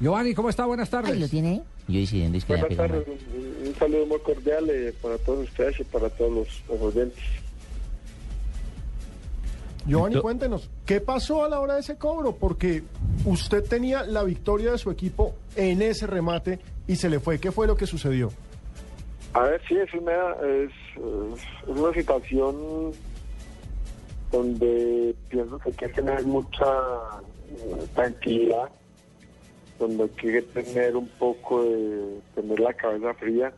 Giovanni, ¿cómo está? Buenas tardes. Ahí lo tiene. Yo diciendo es que Buenas tardes, un, un saludo muy cordial eh, para todos ustedes y para todos los, los oyentes. Giovanni, cuéntenos, ¿qué pasó a la hora de ese cobro? Porque usted tenía la victoria de su equipo en ese remate y se le fue. ¿Qué fue lo que sucedió? A ver, sí, es una, es, es- una situación donde pienso que hay que tener mucha tranquilidad, donde hay tener un poco de tener la cabeza fría.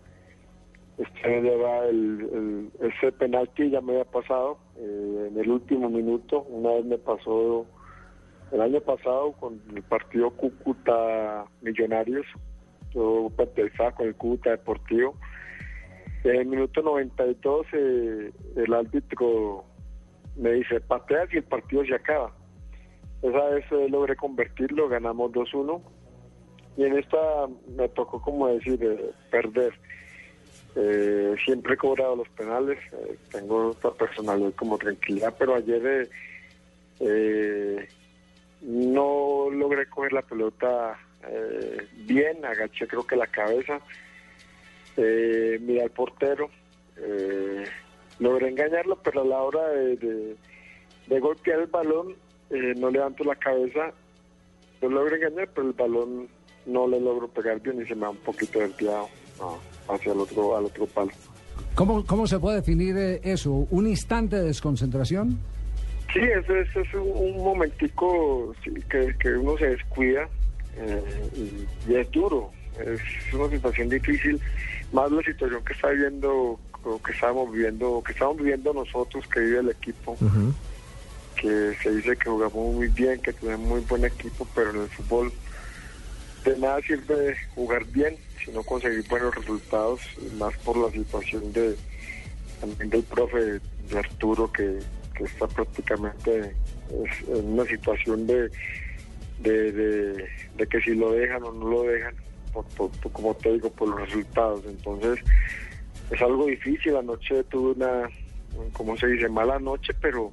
Este lleva el- ese penalti ya me había pasado eh, en el último minuto, una vez me pasó el año pasado con el partido Cúcuta Millonarios, yo pertenecía con el Cúcuta Deportivo. En el minuto 92 eh, el árbitro me dice, pateas y el partido se acaba. Esa vez eh, logré convertirlo, ganamos 2-1. Y en esta me tocó, como decir, eh, perder. Eh, siempre he cobrado los penales, eh, tengo esta personalidad como tranquilidad, pero ayer no logré coger la pelota bien, agaché creo que la cabeza, miré al portero, logré engañarlo, pero a la hora de, de- de golpear el balón no levanto la cabeza, lo logro engañar, pero el balón no le logro pegar bien y se me va un poquito desviado ah, hacia el otro, al otro palo. ¿Cómo, ¿Cómo se puede definir eh, eso? ¿Un instante de desconcentración? Sí, eso, es- es un, un momentico sí, que, que uno se descuida eh, y, y es duro, es una situación difícil, más la situación que está viviendo, que estábamos viviendo, que estamos viviendo nosotros, que vive el equipo, que se dice que jugamos muy bien, que tenemos muy buen equipo, pero en el fútbol de nada sirve jugar bien, sino conseguir buenos resultados, más por la situación de también del profe de Arturo que, está prácticamente en una situación de, de, que si lo dejan o no lo dejan, por- por- como te digo, por los resultados. Entonces es algo difícil. Anoche tuve una, como se dice, mala noche, pero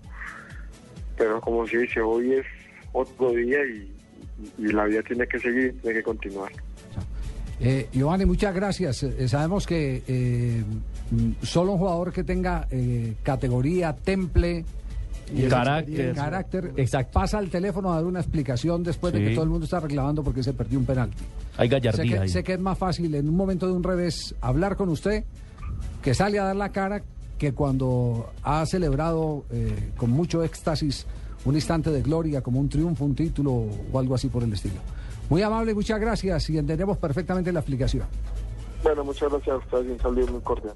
pero como se dice, hoy es otro día y, y- la vida tiene que seguir, tiene que continuar. Eh, Giovanni, muchas gracias. Eh, sabemos que eh, solo un jugador que tenga eh, categoría, temple y Carácter. carácter Exacto. pasa al teléfono a dar una explicación después de que todo el mundo está reclamando porque se perdió un penalti. Hay Sé gallardía que, ahí. sé que es más fácil en un momento de un revés hablar con usted que sale a dar la cara que cuando ha celebrado eh, con mucho éxtasis un instante de gloria como un triunfo, un título o algo así por el estilo. Muy amable, muchas gracias y entendemos perfectamente la explicación. Bueno, muchas gracias a ustedes un muy cordial.